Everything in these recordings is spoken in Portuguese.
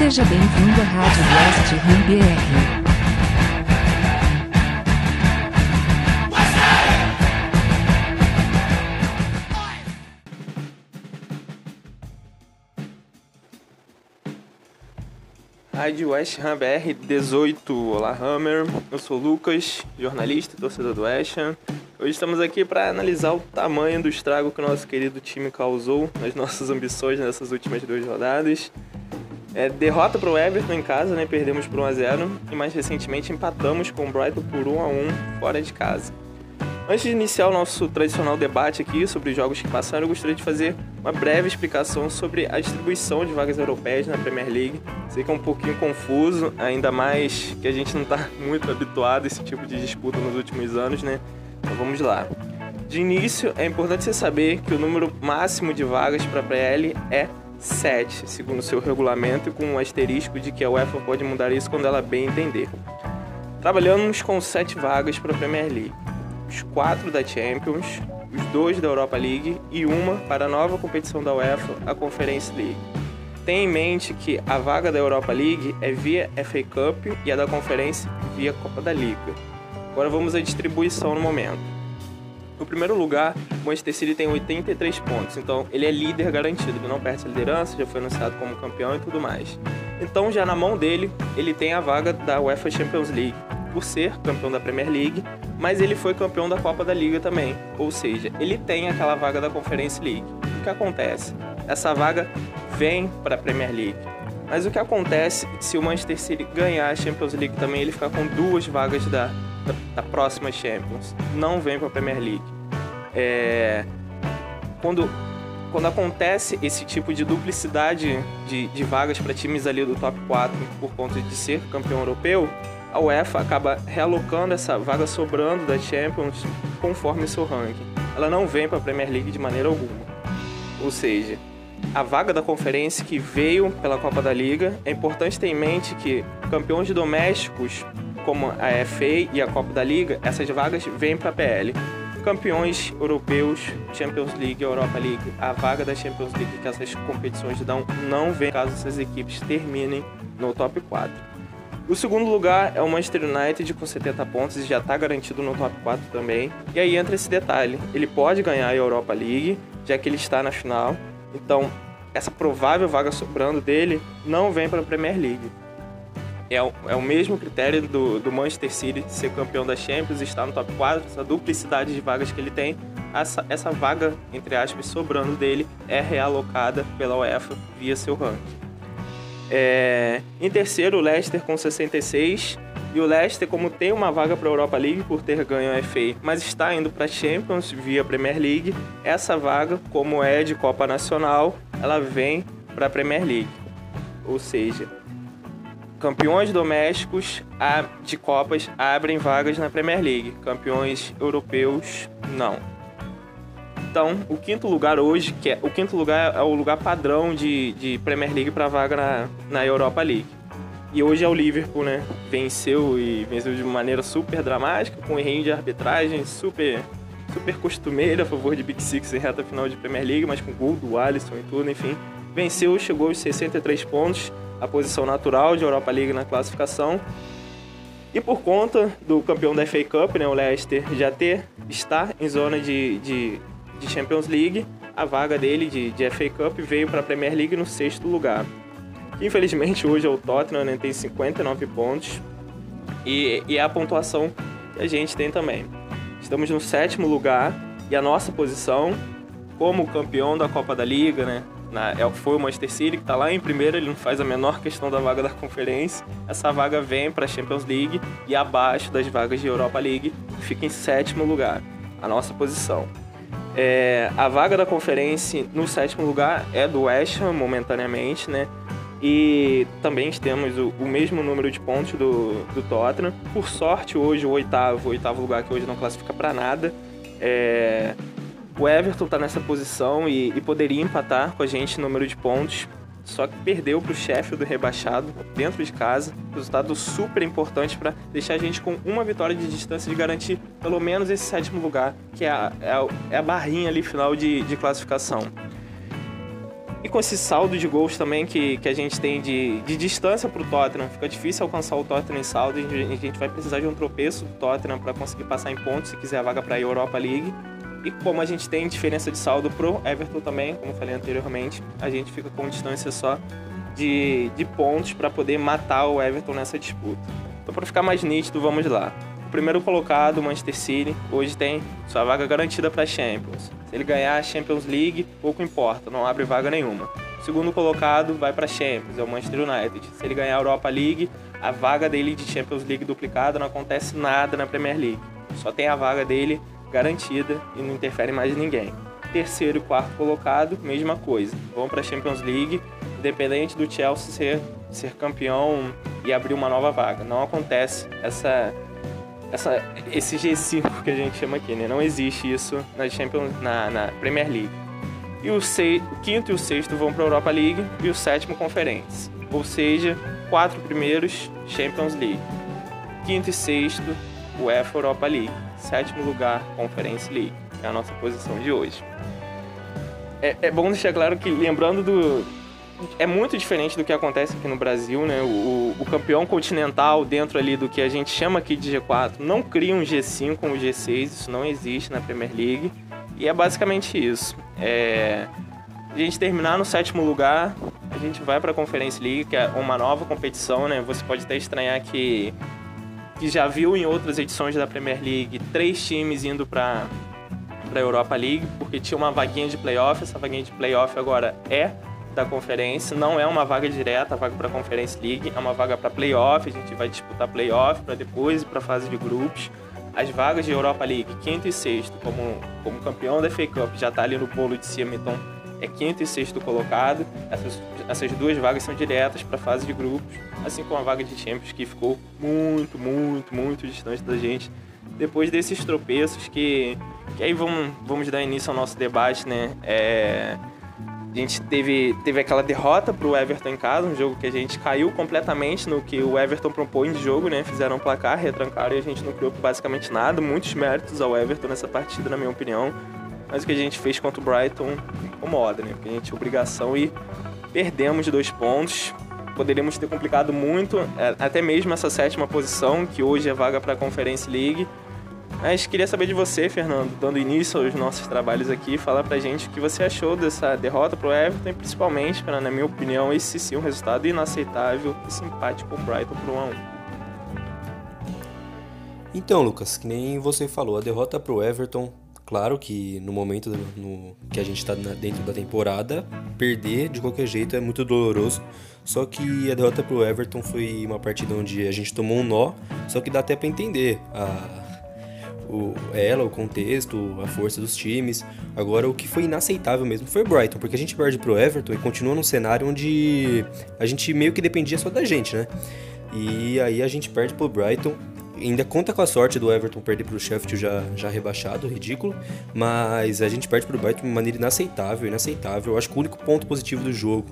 Seja bem-vindo à Rádio West Ham BR. Rádio West Ham BR 18. Olá, Hammer. Eu sou o Lucas, jornalista torcedor do West Ham. Hoje estamos aqui para analisar o tamanho do estrago que o nosso querido time causou nas nossas ambições nessas últimas duas rodadas. É, derrota para o Everton em casa, né? Perdemos por 1 a 0 e mais recentemente empatamos com o Brighton por 1 a 1 fora de casa. Antes de iniciar o nosso tradicional debate aqui sobre os jogos que passaram, eu gostaria de fazer uma breve explicação sobre a distribuição de vagas europeias na Premier League. Sei que é um pouquinho confuso, ainda mais que a gente não está muito habituado a esse tipo de disputa nos últimos anos, né? Então vamos lá. De início, é importante você saber que o número máximo de vagas para a PL é 7, segundo seu regulamento, com um asterisco de que a UEFA pode mudar isso quando ela bem entender. Trabalhamos com 7 vagas para a Premier League os quatro da Champions, os dois da Europa League e uma para a nova competição da UEFA, a Conference League. Tenha em mente que a vaga da Europa League é via FA Cup e a da Conference via Copa da Liga. Agora vamos à distribuição no momento. No primeiro lugar, o Manchester City tem 83 pontos, então ele é líder garantido, ele não perde a liderança, já foi anunciado como campeão e tudo mais. Então, já na mão dele, ele tem a vaga da UEFA Champions League, por ser campeão da Premier League, mas ele foi campeão da Copa da Liga também. Ou seja, ele tem aquela vaga da Conference League. O que acontece? Essa vaga vem para a Premier League. Mas o que acontece se o Manchester City ganhar a Champions League também, ele ficar com duas vagas da, da, da próxima Champions? Não vem para a Premier League. É... Quando, quando acontece esse tipo de duplicidade de, de vagas para times ali do top 4 por conta de ser campeão europeu, a UEFA acaba realocando essa vaga sobrando da Champions conforme seu ranking. Ela não vem para a Premier League de maneira alguma. Ou seja, a vaga da conferência que veio pela Copa da Liga, é importante ter em mente que campeões domésticos, como a FA e a Copa da Liga, essas vagas vêm para a PL. Campeões europeus, Champions League, Europa League, a vaga da Champions League que essas competições dão não vem caso essas equipes terminem no top 4. O segundo lugar é o Manchester United com 70 pontos e já está garantido no top 4 também. E aí entra esse detalhe: ele pode ganhar a Europa League, já que ele está na final. Então, essa provável vaga sobrando dele não vem para a Premier League. É o, é o mesmo critério do, do Manchester City ser campeão da Champions, estar no top 4, essa duplicidade de vagas que ele tem. Essa, essa vaga, entre aspas, sobrando dele é realocada pela UEFA via seu ranking. É, em terceiro, o Leicester com 66. E o Leicester, como tem uma vaga para a Europa League por ter ganho a FA, mas está indo para a Champions via Premier League, essa vaga, como é de Copa Nacional, ela vem para a Premier League. Ou seja, campeões domésticos de Copas abrem vagas na Premier League, campeões europeus não. Então, o quinto lugar hoje, que é o quinto lugar é o lugar padrão de, de Premier League para vaga na, na Europa League. E hoje é o Liverpool, né? Venceu e venceu de maneira super dramática, com um errinho de arbitragem super super costumeira a favor de Big Six em reta final de Premier League, mas com gol do Alisson e tudo, enfim. Venceu, chegou aos 63 pontos, a posição natural de Europa League na classificação. E por conta do campeão da FA Cup, né, o Leicester, já ter estar em zona de, de de Champions League, a vaga dele de, de FA Cup veio para a Premier League no sexto lugar. Infelizmente hoje é o Tottenham, né, tem 59 pontos e, e é a pontuação que a gente tem também. Estamos no sétimo lugar e a nossa posição como campeão da Copa da Liga, né, na, foi o Manchester City que está lá em primeiro, ele não faz a menor questão da vaga da conferência. Essa vaga vem para a Champions League e abaixo das vagas de Europa League fica em sétimo lugar, a nossa posição. É, a vaga da conferência no sétimo lugar é do West Ham, momentaneamente, né? E também temos o, o, mesmo número de pontos do, do Tottenham. Por sorte, hoje o oitavo, o oitavo lugar que hoje não classifica para nada. É, o Everton está nessa posição e, e, poderia empatar com a gente no número de pontos só que perdeu para o chefe do rebaixado dentro de casa. Resultado super importante para deixar a gente com uma vitória de distância de garantir pelo menos esse sétimo lugar, que é a, é a, é a barrinha ali final de, de classificação. E com esse saldo de gols também que, que a gente tem de, de distância para o Tottenham, fica difícil alcançar o Tottenham em saldo. A gente vai precisar de um tropeço do Tottenham para conseguir passar em pontos se quiser a vaga para a Europa League. E como a gente tem diferença de saldo pro Everton também, como falei anteriormente, a gente fica com distância só de, de pontos para poder matar o Everton nessa disputa. Então, para ficar mais nítido, vamos lá. O primeiro colocado, o Manchester City, hoje tem sua vaga garantida para Champions. Se ele ganhar a Champions League, pouco importa, não abre vaga nenhuma. O segundo colocado vai para Champions, é o Manchester United. Se ele ganhar a Europa League, a vaga dele de Champions League duplicada não acontece nada na Premier League. Só tem a vaga dele garantida e não interfere mais ninguém. Terceiro e quarto colocado, mesma coisa. Vão para a Champions League, independente do Chelsea ser, ser campeão e abrir uma nova vaga. Não acontece essa, essa, esse G5 que a gente chama aqui, né? Não existe isso na, Champions, na, na Premier League. E o, seis, o quinto e o sexto vão para a Europa League e o sétimo Conferência. Ou seja, quatro primeiros Champions League. Quinto e sexto, UEFA Europa League. Sétimo lugar, Conference League. É a nossa posição de hoje. É, é bom deixar claro que, lembrando do, é muito diferente do que acontece aqui no Brasil, né? O, o, campeão continental dentro ali do que a gente chama aqui de G4 não cria um G5 ou um G6, isso não existe na Premier League. E é basicamente isso. É... A gente terminar no sétimo lugar, a gente vai para a Conference League, que é uma nova competição, né? Você pode até estranhar que que já viu em outras edições da Premier League três times indo para para a Europa League, porque tinha uma vaguinha de playoff, essa vaguinha de playoff agora é da conferência, não é uma vaga direta, vaga para a Conference League, é uma vaga para playoff, a gente vai disputar playoff para depois para fase de grupos. As vagas de Europa League, quinto e sexto, como, como campeão da FA Cup, já está ali no bolo de cima, então é quinto e sexto colocado. Essas, essas duas vagas são diretas para a fase de grupos, assim como a vaga de Champions, que ficou muito, muito, muito distante da gente. Depois desses tropeços que, que aí vamos, vamos dar início ao nosso debate, né? É, a gente teve, teve aquela derrota para o Everton em casa, um jogo que a gente caiu completamente no que o Everton propõe de jogo, né? Fizeram um placar, retrancaram e a gente não criou basicamente nada. Muitos méritos ao Everton nessa partida, na minha opinião. Mas o que a gente fez contra o Brighton incomoda, né? Porque a gente tinha obrigação e perdemos dois pontos. Poderíamos ter complicado muito, é, até mesmo essa sétima posição, que hoje é vaga para a Conference League. Mas queria saber de você, Fernando, dando início aos nossos trabalhos aqui, falar pra gente o que você achou dessa derrota pro Everton e principalmente, para na minha opinião, esse sim um resultado inaceitável, esse empate com o Brighton pro 1 a 1. Então, Lucas, que nem você falou, a derrota pro Everton Claro que no momento no, que a gente está dentro da temporada, perder de qualquer jeito é muito doloroso. Só que a derrota pro Everton foi uma partida onde a gente tomou um nó, só que dá até para entender a, o, ela, o contexto, a força dos times. Agora, o que foi inaceitável mesmo foi o Brighton, porque a gente perde pro Everton e continua num cenário onde a gente meio que dependia só da gente, né? E aí a gente perde pro Brighton ainda conta com a sorte do Everton perder para o Sheffield já, já rebaixado, ridículo, mas a gente perde para o Brighton de maneira inaceitável, inaceitável. Eu acho que o único ponto positivo do jogo,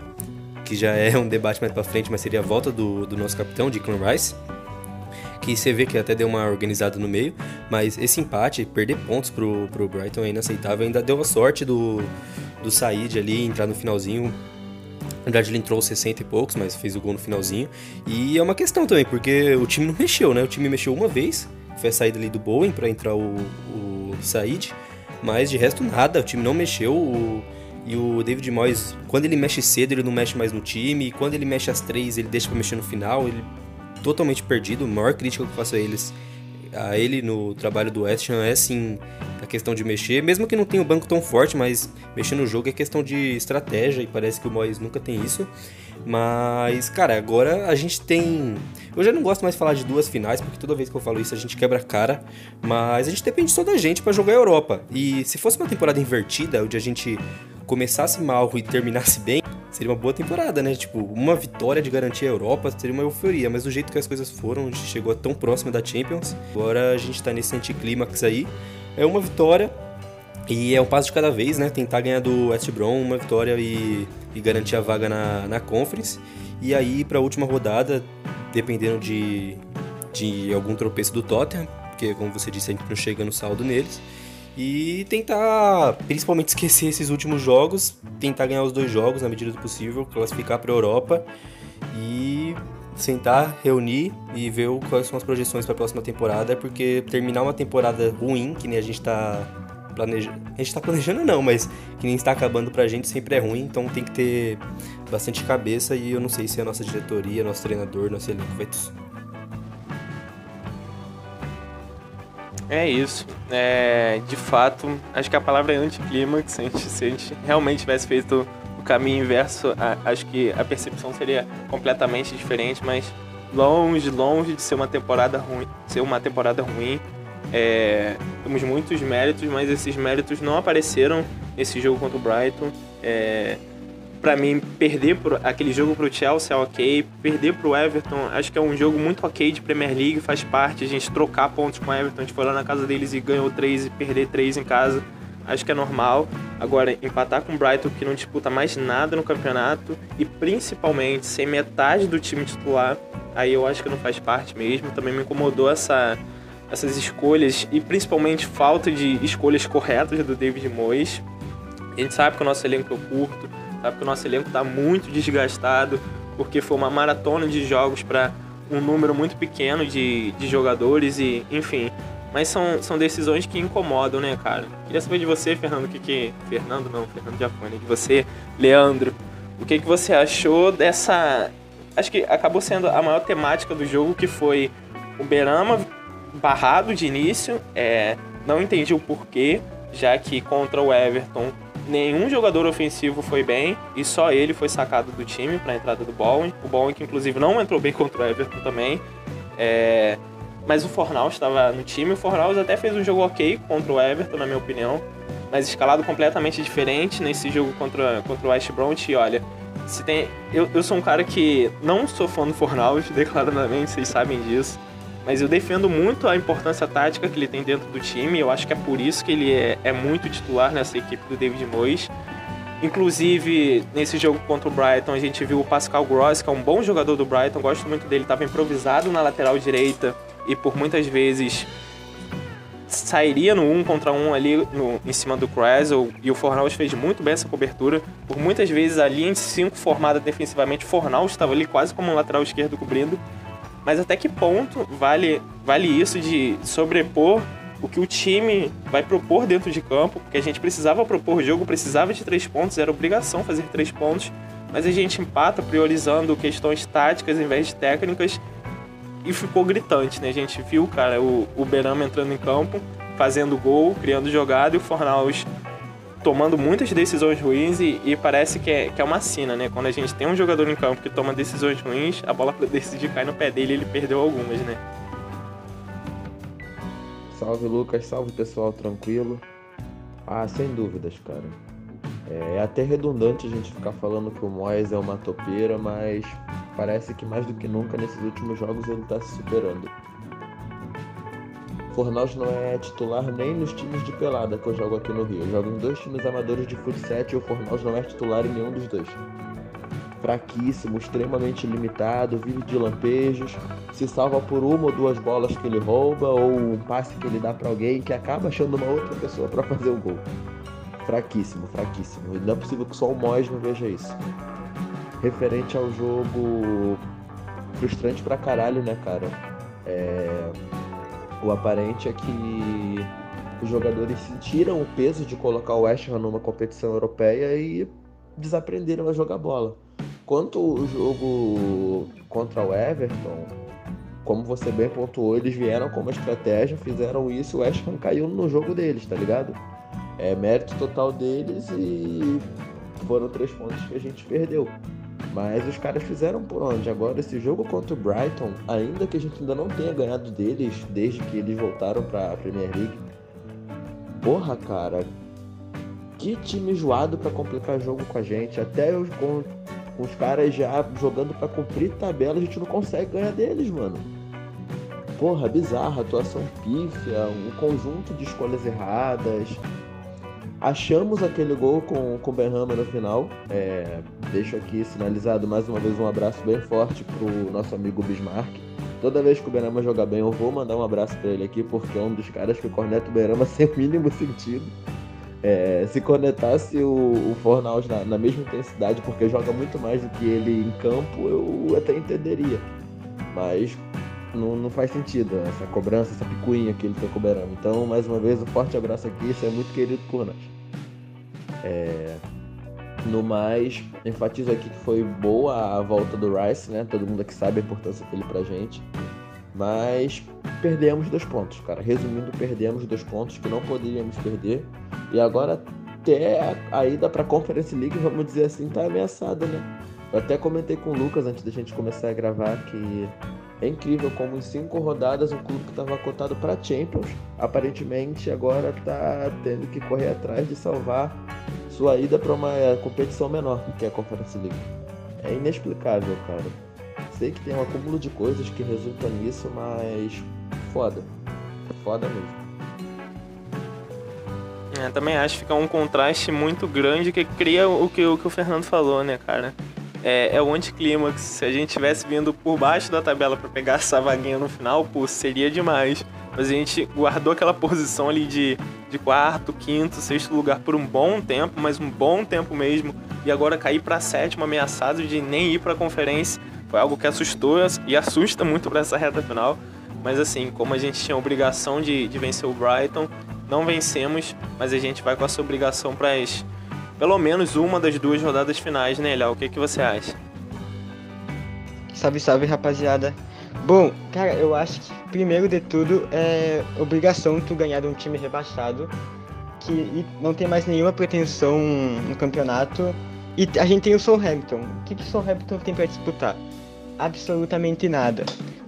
que já é um debate mais para frente, mas seria a volta do, do nosso capitão, Declan Rice, que você vê que até deu uma organizada no meio, mas esse empate, perder pontos pro, pro Brighton é inaceitável. Ainda deu a sorte do, do Said ali entrar no finalzinho, na verdade, ele entrou 60 e poucos, mas fez o gol no finalzinho. E é uma questão também, porque o time não mexeu, né? O time mexeu uma vez, foi a saída ali do Bowen para entrar o, o Said, mas de resto nada, o time não mexeu. O, e o David Moyes, quando ele mexe cedo, ele não mexe mais no time, e quando ele mexe às três, ele deixa para mexer no final, ele totalmente perdido. A maior crítica que eu faço a eles a ele no trabalho do West Ham é sim a questão de mexer, mesmo que não tenha o banco tão forte, mas mexer no jogo é questão de estratégia e parece que o Moyes nunca tem isso. Mas, cara, agora a gente tem. Eu já não gosto mais de falar de duas finais, porque toda vez que eu falo isso a gente quebra a cara. Mas a gente depende só da gente para jogar a Europa. E se fosse uma temporada invertida, onde a gente começasse mal e terminasse bem, seria uma boa temporada, né? Tipo, uma vitória de garantir a Europa seria uma euforia, mas do jeito que as coisas foram, a gente chegou tão próxima da Champions, agora a gente tá nesse anticlímax aí. É uma vitória e é um passo de cada vez, né? Tentar ganhar do West Brom uma vitória e, e garantir a vaga na, na Conference. E aí, para a última rodada, dependendo de, de algum tropeço do Tottenham, porque, como você disse, a gente não chega no saldo neles. E tentar, principalmente, esquecer esses últimos jogos, tentar ganhar os dois jogos na medida do possível, classificar para a Europa e sentar, reunir e ver quais são as projeções para a próxima temporada, porque terminar uma temporada ruim, que nem a gente está planejando. A gente tá planejando não, mas que nem está acabando pra gente sempre é ruim, então tem que ter bastante cabeça e eu não sei se a nossa diretoria, nosso treinador, nosso elenco vai É isso. É, de fato, acho que a palavra é anticlímax. Se a gente, se a gente realmente tivesse feito o caminho inverso, a, acho que a percepção seria completamente diferente, mas longe, longe de ser uma temporada ruim, ser uma temporada ruim. É, temos muitos méritos, mas esses méritos não apareceram nesse jogo contra o Brighton. É, para mim, perder por, aquele jogo pro Chelsea é ok, perder pro Everton, acho que é um jogo muito ok de Premier League, faz parte, a gente trocar pontos com o Everton, a gente foi lá na casa deles e ganhou três e perder três em casa, acho que é normal. Agora, empatar com o Brighton, que não disputa mais nada no campeonato, e principalmente sem metade do time titular, aí eu acho que não faz parte mesmo, também me incomodou essa essas escolhas e principalmente falta de escolhas corretas do David Moyes. A gente sabe que o nosso elenco é curto, sabe que o nosso elenco está muito desgastado, porque foi uma maratona de jogos para um número muito pequeno de, de jogadores e, enfim. Mas são, são decisões que incomodam, né, cara? Queria saber de você, Fernando, o que que... Fernando não, Fernando Giafone, de você, Leandro, o que que você achou dessa... Acho que acabou sendo a maior temática do jogo, que foi o Berama barrado de início, é, não entendi o porquê, já que contra o Everton nenhum jogador ofensivo foi bem e só ele foi sacado do time para a entrada do Bowen. O Bowen que inclusive não entrou bem contra o Everton também. É, mas o Fornal estava no time. O Fornal até fez um jogo ok contra o Everton, na minha opinião, mas escalado completamente diferente nesse jogo contra, contra o West Bromwich. E olha, se tem, eu, eu sou um cara que não sou fã do Fornal, declaradamente, vocês sabem disso. Mas eu defendo muito a importância tática que ele tem dentro do time. Eu acho que é por isso que ele é, é muito titular nessa equipe do David Moyes. Inclusive, nesse jogo contra o Brighton, a gente viu o Pascal Gross, que é um bom jogador do Brighton, gosto muito dele, estava improvisado na lateral direita e por muitas vezes sairia no 1 um contra 1 um ali no, em cima do Krasel e o Fornals fez muito bem essa cobertura. Por muitas vezes a linha de 5 formada defensivamente, Fornals estava ali quase como um lateral esquerdo cobrindo. Mas até que ponto vale, vale isso de sobrepor o que o time vai propor dentro de campo? Porque a gente precisava propor o jogo, precisava de três pontos, era obrigação fazer três pontos, mas a gente empata priorizando questões táticas em vez de técnicas e ficou gritante, né? A gente viu, cara, o, o Berama entrando em campo, fazendo gol, criando jogada e o Fornaus tomando muitas decisões ruins e, e parece que é, que é uma sina, né? Quando a gente tem um jogador em campo que toma decisões ruins, a bola para decidir cai no pé dele e ele perdeu algumas, né? Salve Lucas, salve pessoal, tranquilo? Ah, sem dúvidas, cara. É, é até redundante a gente ficar falando que o Moyes é uma topeira, mas parece que mais do que nunca nesses últimos jogos ele tá se superando. Fornaus não é titular nem nos times de pelada que eu jogo aqui no Rio. Eu jogo em dois times amadores de futsal e o Fornaus não é titular em nenhum dos dois. Fraquíssimo, extremamente limitado, vive de lampejos, se salva por uma ou duas bolas que ele rouba ou um passe que ele dá para alguém que acaba achando uma outra pessoa para fazer o gol. Fraquíssimo, fraquíssimo. Não é possível que só o Mois não veja isso. Referente ao jogo frustrante pra caralho, né, cara? É o aparente é que os jogadores sentiram o peso de colocar o West Ham numa competição europeia e desaprenderam a jogar bola. Quanto o jogo contra o Everton, como você bem pontuou, eles vieram com uma estratégia, fizeram isso, o West Ham caiu no jogo deles, tá ligado? É mérito total deles e foram três pontos que a gente perdeu. Mas os caras fizeram por onde? Agora, esse jogo contra o Brighton, ainda que a gente ainda não tenha ganhado deles desde que eles voltaram pra Premier League. Porra, cara. Que time zoado para complicar jogo com a gente. Até os, com, com os caras já jogando para cumprir tabela, a gente não consegue ganhar deles, mano. Porra, bizarra, atuação pífia, um conjunto de escolhas erradas, Achamos aquele gol com, com o Benhama no final. É, deixo aqui sinalizado mais uma vez um abraço bem forte pro nosso amigo Bismarck. Toda vez que o Berama jogar bem, eu vou mandar um abraço para ele aqui, porque é um dos caras que corneta o Berama sem o mínimo sentido. É, se conectasse o, o Fornaus na, na, mesma intensidade, porque joga muito mais do que ele em campo, eu até entenderia. Mas não, não faz sentido essa cobrança, essa picuinha que ele tem com o Berama. Então, mais uma vez, um forte abraço aqui, isso é muito querido por nós. É, no mais, enfatizo aqui que foi boa a volta do Rice, né? Todo mundo aqui sabe a importância dele pra gente. Mas perdemos dois pontos, cara. Resumindo, perdemos dois pontos que não poderíamos perder. E agora até a ida pra Conference League, vamos dizer assim, tá ameaçada, né? Eu até comentei com o Lucas antes da gente começar a gravar que é incrível como em cinco rodadas um clube que estava cotado para Champions, aparentemente agora está tendo que correr atrás de salvar sua ida para uma competição menor, que é a Conference League. É inexplicável, cara. Sei que tem um acúmulo de coisas que resulta nisso, mas foda. Foda mesmo. É, também acho que fica um contraste muito grande que cria o que, o que o Fernando falou, né, cara? É, é o anticlímax. Se a gente tivesse vindo por baixo da tabela para pegar essa vaguinha no final, pô, seria demais. Mas a gente guardou aquela posição ali de, de quarto, quinto, sexto lugar por um bom tempo, mas um bom tempo mesmo. E agora cair para sétimo ameaçado de nem ir para a conferência foi algo que assustou e assusta muito para essa reta final. Mas assim, como a gente tinha a obrigação de, de vencer o Brighton, não vencemos, mas a gente vai com essa obrigação para as pelo menos uma das duas rodadas finais, né, Léo? O que, que você acha? Salve, salve, rapaziada. Bom, cara, eu acho que primeiro de tudo é obrigação tu ganhar de um time rebaixado que não tem mais nenhuma pretensão no campeonato. E a gente tem o Southampton. O que, que o Southampton tem para disputar? Absolutamente nada.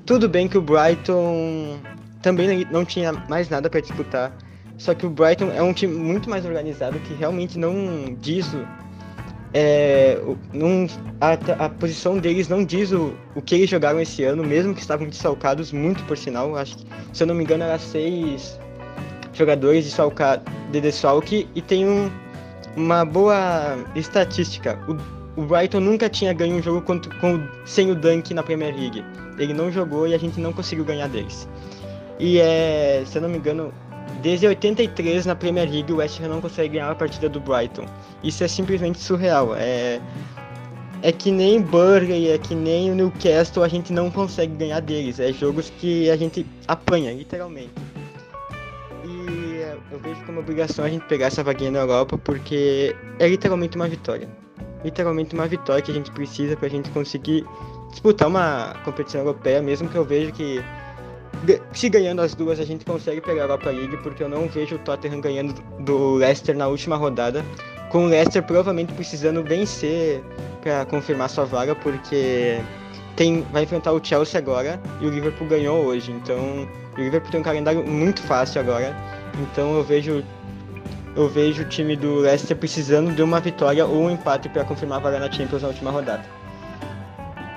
Tudo bem que o Brighton também não tinha mais nada para disputar só que o Brighton é um time muito mais organizado que realmente não diz o, é, não, a, a, posição deles não diz o, o que eles jogaram esse ano, mesmo que estavam desfalcados, muito por sinal. Acho que, se eu não me engano, era seis jogadores desfalca, de desfalque e tem um, uma boa estatística. O, o, Brighton nunca tinha ganho um jogo contra, com, sem o Dunk na Premier League. Ele não jogou e a gente não conseguiu ganhar deles. E é, se eu não me engano, Desde 83 na Premier League o West Ham não consegue ganhar a partida do Brighton. Isso é simplesmente surreal. É é que nem Burnley, é que nem o Newcastle, a gente não consegue ganhar deles. É jogos que a gente apanha, literalmente. E eu vejo como obrigação a gente pegar essa vaguinha na Europa, porque é literalmente uma vitória. Literalmente uma vitória que a gente precisa para a gente conseguir disputar uma competição europeia, mesmo que eu veja que se ganhando as duas a gente consegue pegar a Europa League, porque eu não vejo o Tottenham ganhando do Leicester na última rodada, com o Leicester provavelmente precisando vencer para confirmar sua vaga, porque tem, vai enfrentar o Chelsea agora e o Liverpool ganhou hoje, então o Liverpool tem um calendário muito fácil agora, então eu vejo eu vejo o time do Leicester precisando de uma vitória ou um empate para confirmar a vaga na Champions na última rodada.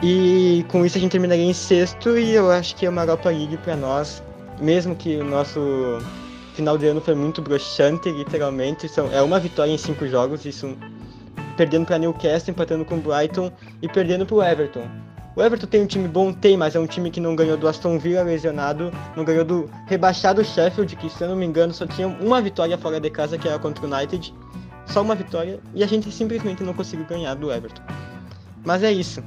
E com isso a gente terminaria em sexto e eu acho que é uma Europa League para nós, mesmo que o nosso final de ano foi muito broxante, literalmente, são, é uma vitória em cinco jogos, isso perdendo para Newcastle, empatando com Brighton e perdendo para o Everton. O Everton tem um time bom, tem, mas é um time que não ganhou do Aston Villa lesionado, não ganhou do rebaixado Sheffield, que se eu não me engano só tinha uma vitória fora de casa, que era contra o United. Só uma vitória, e a gente simplesmente não conseguiu ganhar do Everton. Mas é isso.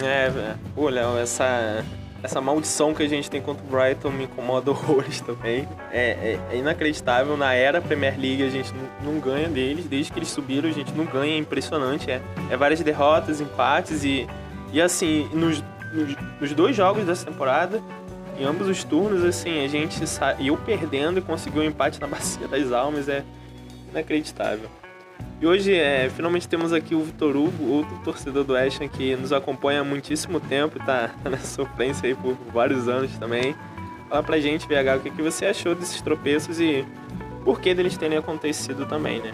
É, pô, Léo, essa, essa maldição que a gente tem contra o Brighton me incomoda horrores também. É, é, é, inacreditável. Na era Premier League a gente não, não, ganha deles. Desde que eles subiram a gente não ganha. É impressionante. É, é várias derrotas, empates e, e assim, nos, nos, nos dois jogos dessa temporada, em ambos os turnos, assim, a gente saiu perdendo e conseguiu um empate na Bacia das Almas. É inacreditável. E hoje, é, finalmente temos aqui o Vitor Hugo, outro torcedor do Ashton que nos acompanha há muitíssimo tempo e tá nessa sofrência aí por vários anos também. Fala pra gente, VH, o que, que você achou desses tropeços e por que deles terem acontecido também, né?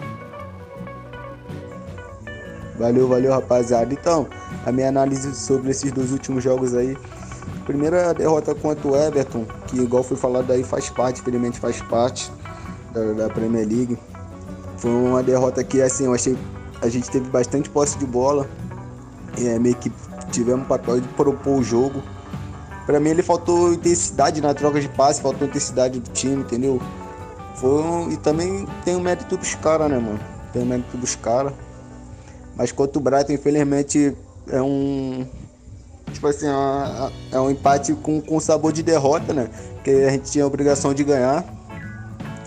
Valeu, valeu, rapaziada. Então, a minha análise sobre esses dois últimos jogos aí. Primeira derrota contra o Everton, que igual foi falado aí, faz parte, infelizmente faz parte da, da Premier League. Foi uma derrota que, assim, eu achei. A gente teve bastante posse de bola. É, meio que tivemos o papel de propor o jogo. Para mim ele faltou intensidade na troca de passe, faltou intensidade do time, entendeu? Foi um, e também tem o mérito dos caras, né, mano? Tem o mérito dos caras. Mas quanto o Brighton, infelizmente, é um. Tipo assim, é, é um empate com, com sabor de derrota, né? Que a gente tinha a obrigação de ganhar.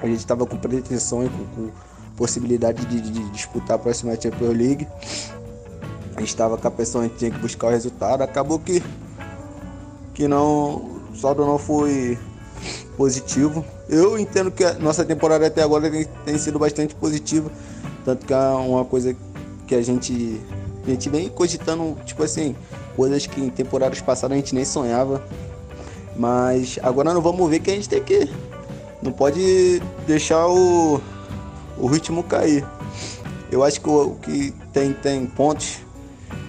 A gente estava com pretensão e com, com possibilidade de, de, disputar a próxima Champions League. Estava com a pressão, a gente tinha que buscar o resultado. Acabou que, que não. O saldo não foi positivo. Eu entendo que a nossa temporada até agora tem, tem sido bastante positiva. Tanto que é uma coisa que a gente, a gente vem cogitando, tipo assim, coisas que em temporadas passadas a gente nem sonhava. Mas agora não vamos ver que a gente tem que. Não pode deixar o, o ritmo cair. Eu acho que o que tem, tem pontos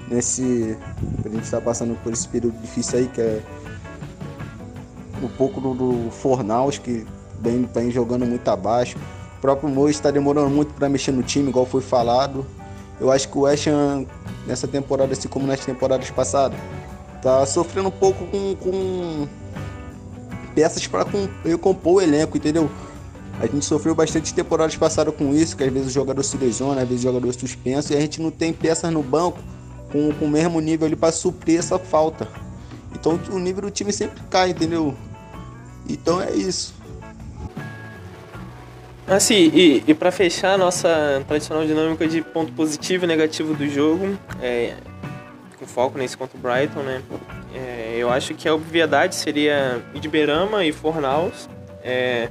nesse. A gente está passando por esse período difícil aí, que é um pouco do, do Fornaus, que vem, vem jogando muito abaixo. O próprio Mois está demorando muito para mexer no time, igual foi falado. Eu acho que o Ham, nessa temporada, assim como nas temporadas passadas, tá sofrendo um pouco com, com peças para recompor o elenco, entendeu? A gente sofreu bastante temporadas passadas com isso, que às vezes o jogador se lesiona, às vezes o jogador é suspenso, e a gente não tem peças no banco com, com o mesmo nível ali para suprir essa falta. Então o nível do time sempre cai, entendeu? Então é isso. Assim, e, e para fechar a nossa tradicional dinâmica de ponto positivo e negativo do jogo, é, com foco nesse contra o Brighton, né? É, eu acho que a obviedade seria Idberama e Fornaus, é,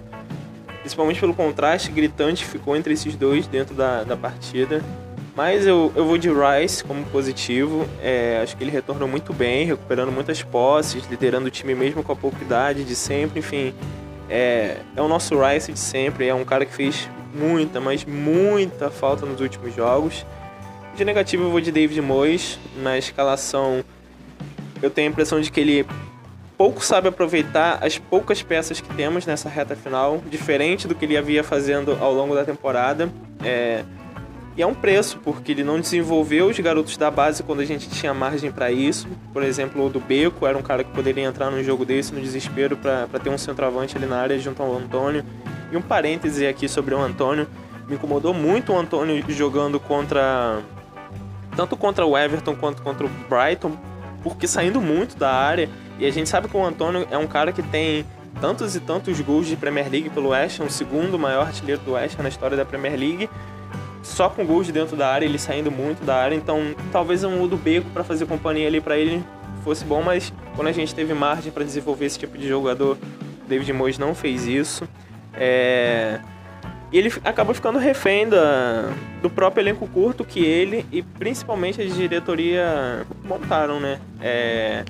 principalmente pelo contraste gritante que ficou entre esses dois dentro da, da partida. Mas eu, eu vou de Rice como positivo. É, acho que ele retornou muito bem, recuperando muitas posses, liderando o time mesmo com a pouca idade de sempre. Enfim, é, é o nosso Rice de sempre, é um cara que fez muita, mas muita falta nos últimos jogos. De negativo eu vou de David Moyes, na escalação eu tenho a impressão de que ele pouco sabe aproveitar as poucas peças que temos nessa reta final, diferente do que ele havia fazendo ao longo da temporada. É, e é um preço, porque ele não desenvolveu os garotos da base quando a gente tinha margem para isso. Por exemplo, o do Beco era um cara que poderia entrar num jogo desse no desespero para ter um centroavante ali na área junto ao Antônio. E um parêntese aqui sobre o Antônio. Me incomodou muito o Antônio jogando contra. Tanto contra o Everton quanto contra o Brighton, porque saindo muito da área. E a gente sabe que o Antônio é um cara que tem tantos e tantos gols de Premier League pelo West Ham, o segundo maior artilheiro do West Ham na história da Premier League só com gols de dentro da área, ele saindo muito da área, então talvez um do beco para fazer companhia ali para ele fosse bom, mas quando a gente teve margem para desenvolver esse tipo de jogador, David Moyes não fez isso. É... E ele acabou ficando refém da, do próprio elenco curto que ele e principalmente a diretoria montaram, né? É...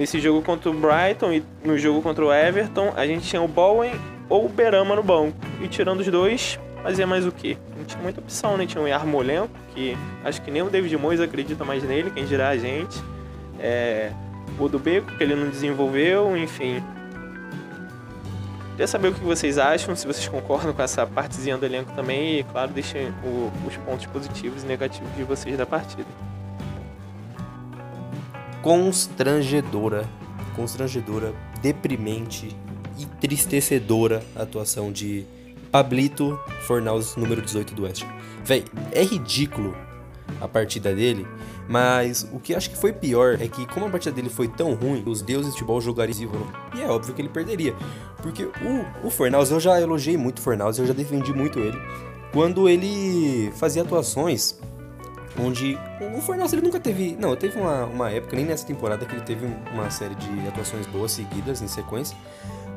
Nesse jogo contra o Brighton e no jogo contra o Everton, a gente tinha o Bowen ou o Berama no banco. E tirando os dois, fazia mais o quê? Não tinha muita opção, né? Tinha o Yarmolenko, que acho que nem o David Moyes acredita mais nele, quem dirá a gente. É, o do Beco, que ele não desenvolveu, enfim. Queria saber o que vocês acham, se vocês concordam com essa partezinha do elenco também e, claro, deixem os pontos positivos e negativos de vocês da partida. Constrangedora, constrangedora, deprimente, entristecedora atuação de Pablito Fornaus, número 18 do West. Véi, é ridículo a partida dele, mas o que acho que foi pior é que, como a partida dele foi tão ruim, os deuses de futebol jogariam e é óbvio que ele perderia. Porque o, o Fornaus, eu já elogiei muito o Fornaus, eu já defendi muito ele, quando ele fazia atuações onde o Fornaus ele nunca teve. Não, teve uma, uma época, nem nessa temporada, que ele teve uma série de atuações boas seguidas em sequência.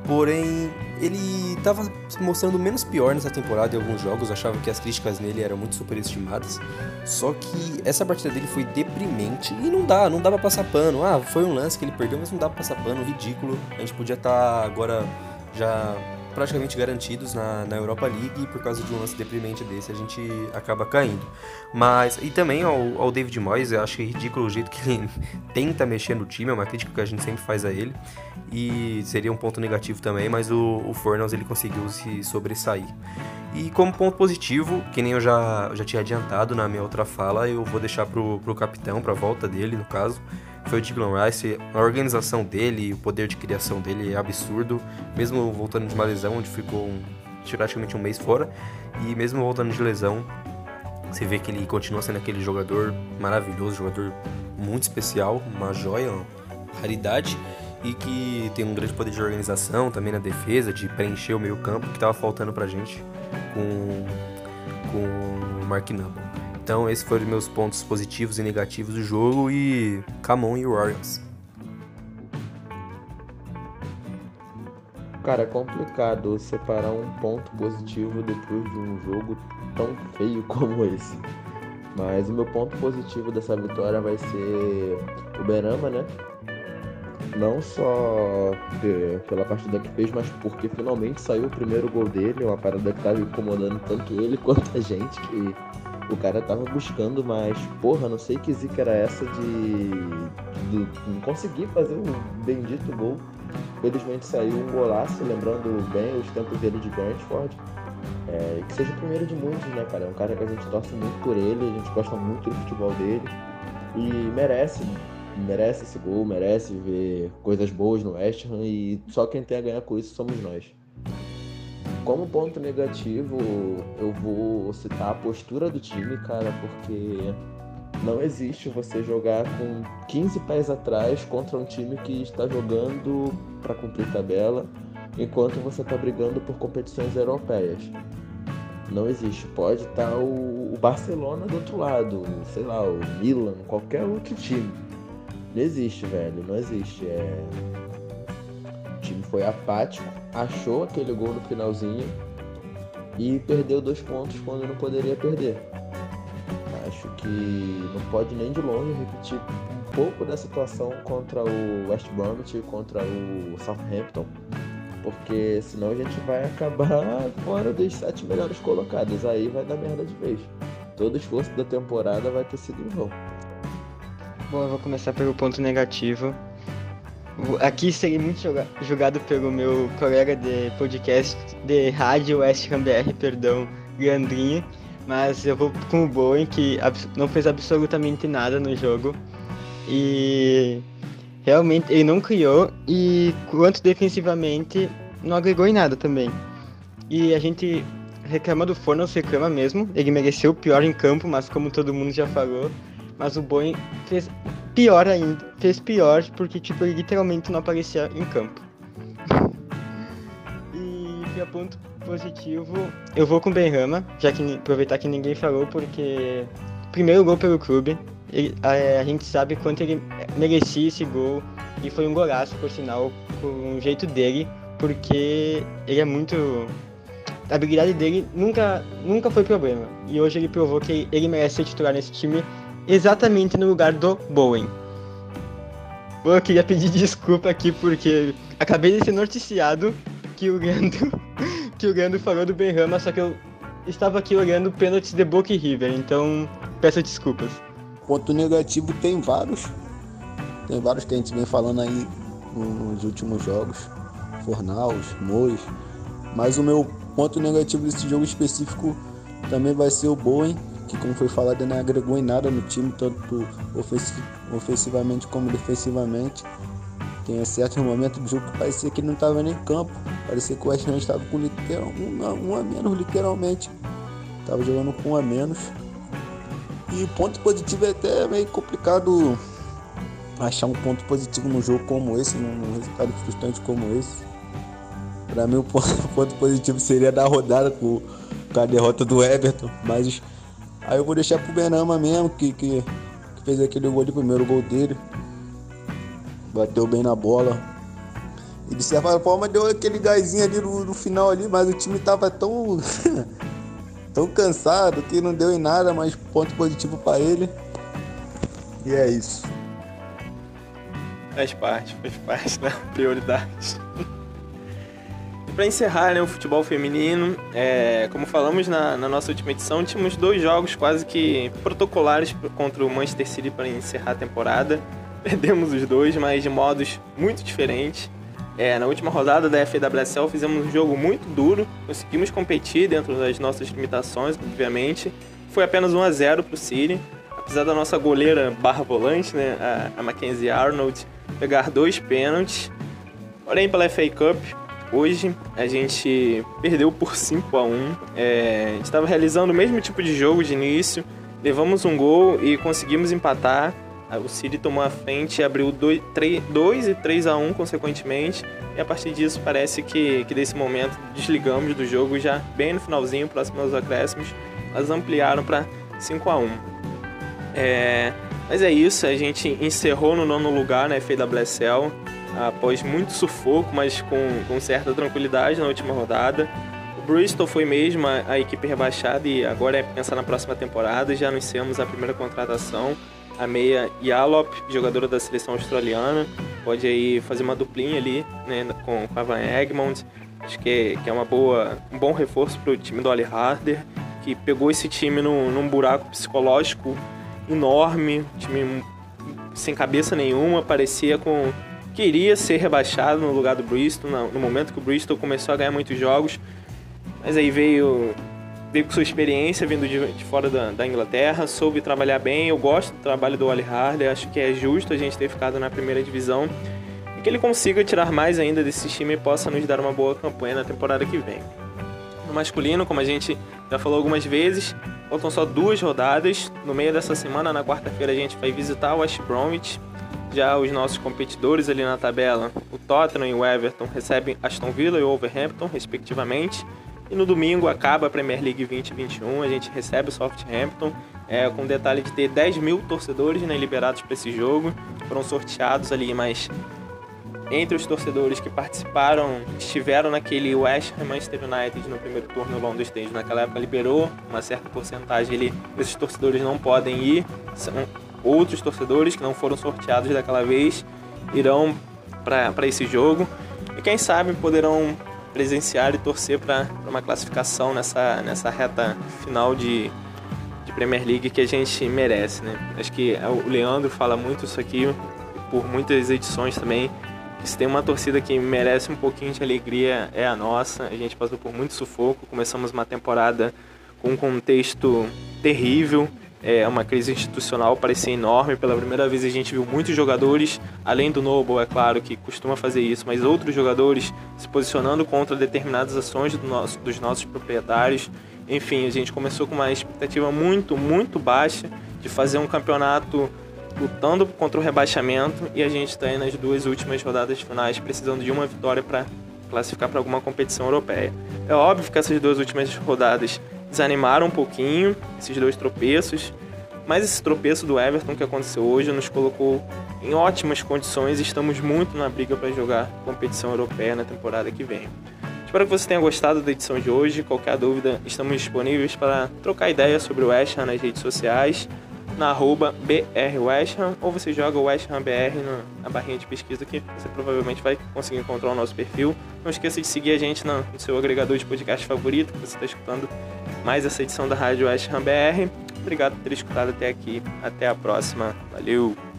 Porém, ele estava mostrando menos pior nessa temporada em alguns jogos, achava que as críticas nele eram muito superestimadas. Só que essa partida dele foi deprimente e não dá, não dá pra passar pano. Ah, foi um lance que ele perdeu, mas não dá pra passar pano, ridículo. A gente podia estar tá agora já praticamente garantidos na, na Europa League e por causa de um lance deprimente desse a gente acaba caindo. Mas, e também ao, ao David Moyes, eu acho ridículo o jeito que ele tenta mexer no time, é uma crítica que a gente sempre faz a ele e seria um ponto negativo também, mas o, o Fornals ele conseguiu se sobressair. E como ponto positivo, que nem eu já, já tinha adiantado na minha outra fala, eu vou deixar pro, pro capitão, pra volta dele, no caso, foi o Declan Rice. A organização dele, o poder de criação dele é absurdo, mesmo voltando de uma lesão, onde ficou um, praticamente um mês fora, e mesmo voltando de lesão, você vê que ele continua sendo aquele jogador maravilhoso, jogador muito especial, uma joia, uma raridade e que tem um grande poder de organização também na defesa, de preencher o meio campo que estava faltando pra gente com, com o Mark Noble. Então esses foram meus pontos positivos e negativos do jogo e Camon e Warriors. Cara, é complicado separar um ponto positivo depois de um jogo tão feio como esse. Mas o meu ponto positivo dessa vitória vai ser o Benama, né? Não só pela partida que fez, mas porque finalmente saiu o primeiro gol dele, uma parada que tava incomodando tanto ele quanto a gente, que o cara tava buscando, mas porra, não sei que zica era essa de, de conseguir fazer um bendito gol. Felizmente saiu um golaço, lembrando bem os tempos dele de Brentford. É, que seja o primeiro de muitos, né, cara? É um cara que a gente torce muito por ele, a gente gosta muito do futebol dele e merece, merece esse gol, merece ver coisas boas no West Ham e só quem tem a ganhar com isso somos nós. Como ponto negativo, eu vou citar a postura do time, cara, porque não existe você jogar com 15 pés atrás contra um time que está jogando para cumprir tabela, enquanto você está brigando por competições europeias. Não existe. Pode estar tá o, Barcelona do outro lado, sei lá, o Milan, qualquer outro time. Não existe, velho. Não existe. É... Foi apático, achou aquele gol no finalzinho e perdeu dois pontos quando não poderia perder. Acho que não pode nem de longe repetir um pouco da situação contra o West Bromwich e contra o Southampton porque senão a gente vai acabar fora dos sete melhores colocados. Aí vai dar merda de vez. Todo esforço da temporada vai ter sido em vão. Bom, eu vou começar pelo ponto negativo. Aqui serei muito julgado pelo meu colega de podcast de rádio West Ham BR, perdão, Leandrinho. Mas eu vou com o Bowen, que não fez absolutamente nada no jogo. E realmente ele não criou e quanto defensivamente não agregou em nada também. E a gente reclama do Fornals, reclama mesmo. Ele mereceu o pior em campo, mas como todo mundo já falou, mas o Boeing fez pior ainda, fez pior porque tipo ele literalmente não aparecia em campo. e para ponto positivo, eu vou com o Benrama, já que aproveitar que ninguém falou porque primeiro gol pelo clube, ele, a, a, gente sabe quanto ele merecia esse gol e foi um golaço, por sinal, com o jeito dele, porque ele é muito. A habilidade dele nunca, nunca foi problema. E hoje ele provou que ele merece ser titular nesse time exatamente no lugar do Bowen. Eu queria pedir desculpa aqui porque acabei de ser noticiado que o Gando, que o Gando falou do Benrama, só que eu estava aqui olhando pênaltis de Boca River, então peço desculpas. Ponto negativo tem vários. Tem vários que a gente vem falando aí nos últimos jogos. Fornaus, Mois. Mas o meu ponto negativo desse jogo específico também vai ser o Bowen, que como foi falado não agregou em nada no time, tanto ofensivamente como defensivamente. Tem certo momento do jogo que parecia que ele não estava nem em campo. Parecia que o West Ham estava com literal, um, um a menos, literalmente. Estava jogando com um a menos. E o ponto positivo é até meio complicado achar um ponto positivo num jogo como esse, num resultado frustrante como esse. Para mim, o ponto positivo seria da rodada com, com, a derrota do Everton, mas aí eu vou deixar pro Benama mesmo, que, que, que fez aquele gol de primeiro gol dele. Bateu bem na bola. E de certa forma deu aquele gásinho ali no, no final ali, mas o time tava tão tão cansado que não deu em nada, mas ponto positivo para ele. E é isso. Faz parte, faz parte da prioridade. para encerrar né, o futebol feminino, é, como falamos na, na, nossa última edição, tínhamos dois jogos quase que protocolares contra o Manchester City para encerrar a temporada. Perdemos os dois, mas de modos muito diferentes. É, na última rodada da FWSL fizemos um jogo muito duro, conseguimos competir dentro das nossas limitações, obviamente. Foi apenas 1 a 0 para o City. apesar da nossa goleira barra volante, né, a, a Mackenzie Arnold, pegar dois pênaltis. Porém, pela FA Cup, hoje a gente perdeu por 5 a 1 é, A gente estava realizando o mesmo tipo de jogo de início, levamos um gol e conseguimos empatar. O City tomou a frente e abriu 2 e 3 a 1 consequentemente. E a partir disso parece que, que desse momento desligamos do jogo já bem no finalzinho, próximo aos acréscimos. Elas ampliaram para 5 a 1 é, Mas é isso, a gente encerrou no nono lugar na FAWSL após muito sufoco, mas com, com certa tranquilidade na última rodada. O Bristol foi mesmo a, a equipe rebaixada e agora é pensar na próxima temporada. Já anunciamos a primeira contratação, a meia Yalop, jogadora da seleção australiana. Pode aí fazer uma duplinha ali né, com, com a Van Egmond. Acho que é, que é uma boa, um bom reforço para o time do Ali Harder, que pegou esse time no, num buraco psicológico enorme, time sem cabeça nenhuma, parecia com queria ser rebaixado no lugar do Bristol, no momento que o Bristol começou a ganhar muitos jogos. Mas aí veio, veio com sua experiência vindo de, de fora da, da, Inglaterra, soube trabalhar bem. Eu gosto do trabalho do Wally Harley, acho que é justo a gente ter ficado na primeira divisão e que ele consiga tirar mais ainda desse time e possa nos dar uma boa campanha na temporada que vem. No masculino, como a gente já falou algumas vezes, faltam só duas rodadas. No meio dessa semana, na quarta-feira, a gente vai visitar o West Bromwich já os nossos competidores ali na tabela, o Tottenham e o Everton, recebem Aston Villa e Wolverhampton, respectivamente. E no domingo acaba a Premier League 2021, a gente recebe o Southampton, é, com o detalhe de ter 10 mil torcedores né, liberados para esse jogo. Foram sorteados ali, mas entre os torcedores que participaram, estiveram naquele West Ham Manchester United no primeiro turno London Stage. Naquela época liberou uma certa porcentagem ali, esses torcedores não podem ir, são outros torcedores que não foram sorteados daquela vez irão para esse jogo e quem sabe poderão presenciar e torcer para uma classificação nessa, nessa reta final de, de Premier League que a gente merece. Né? Acho que o Leandro fala muito isso aqui por muitas edições também. Se tem uma torcida que merece um pouquinho de alegria é a nossa. A gente passou por muito sufoco, começamos uma temporada com um contexto terrível é, uma crise institucional parecia enorme. Pela primeira vez a gente viu muitos jogadores, além do Noble, é claro, que costuma fazer isso, mas outros jogadores se posicionando contra determinadas ações do nosso, dos nossos proprietários. Enfim, a gente começou com uma expectativa muito, muito baixa de fazer um campeonato lutando contra o rebaixamento e a gente está aí nas duas últimas rodadas finais precisando de uma vitória para classificar para alguma competição europeia. É óbvio que essas duas últimas rodadas desanimaram um pouquinho, esses dois tropeços. Mas esse tropeço do Everton que aconteceu hoje nos colocou em ótimas condições e estamos muito na briga para jogar competição europeia na temporada que vem. Espero que você tenha gostado da edição de hoje. Qualquer dúvida, estamos disponíveis para trocar ideias sobre o West Ham nas redes sociais, na arroba BRWestham, ou você joga o West Ham BR na barrinha de pesquisa que você provavelmente vai conseguir encontrar o nosso perfil. Não esqueça de seguir a gente no seu agregador de podcast favorito que você está escutando mais essa edição da Rádio West Ham BR. Obrigado por ter escutado até aqui. Até a próxima. Valeu!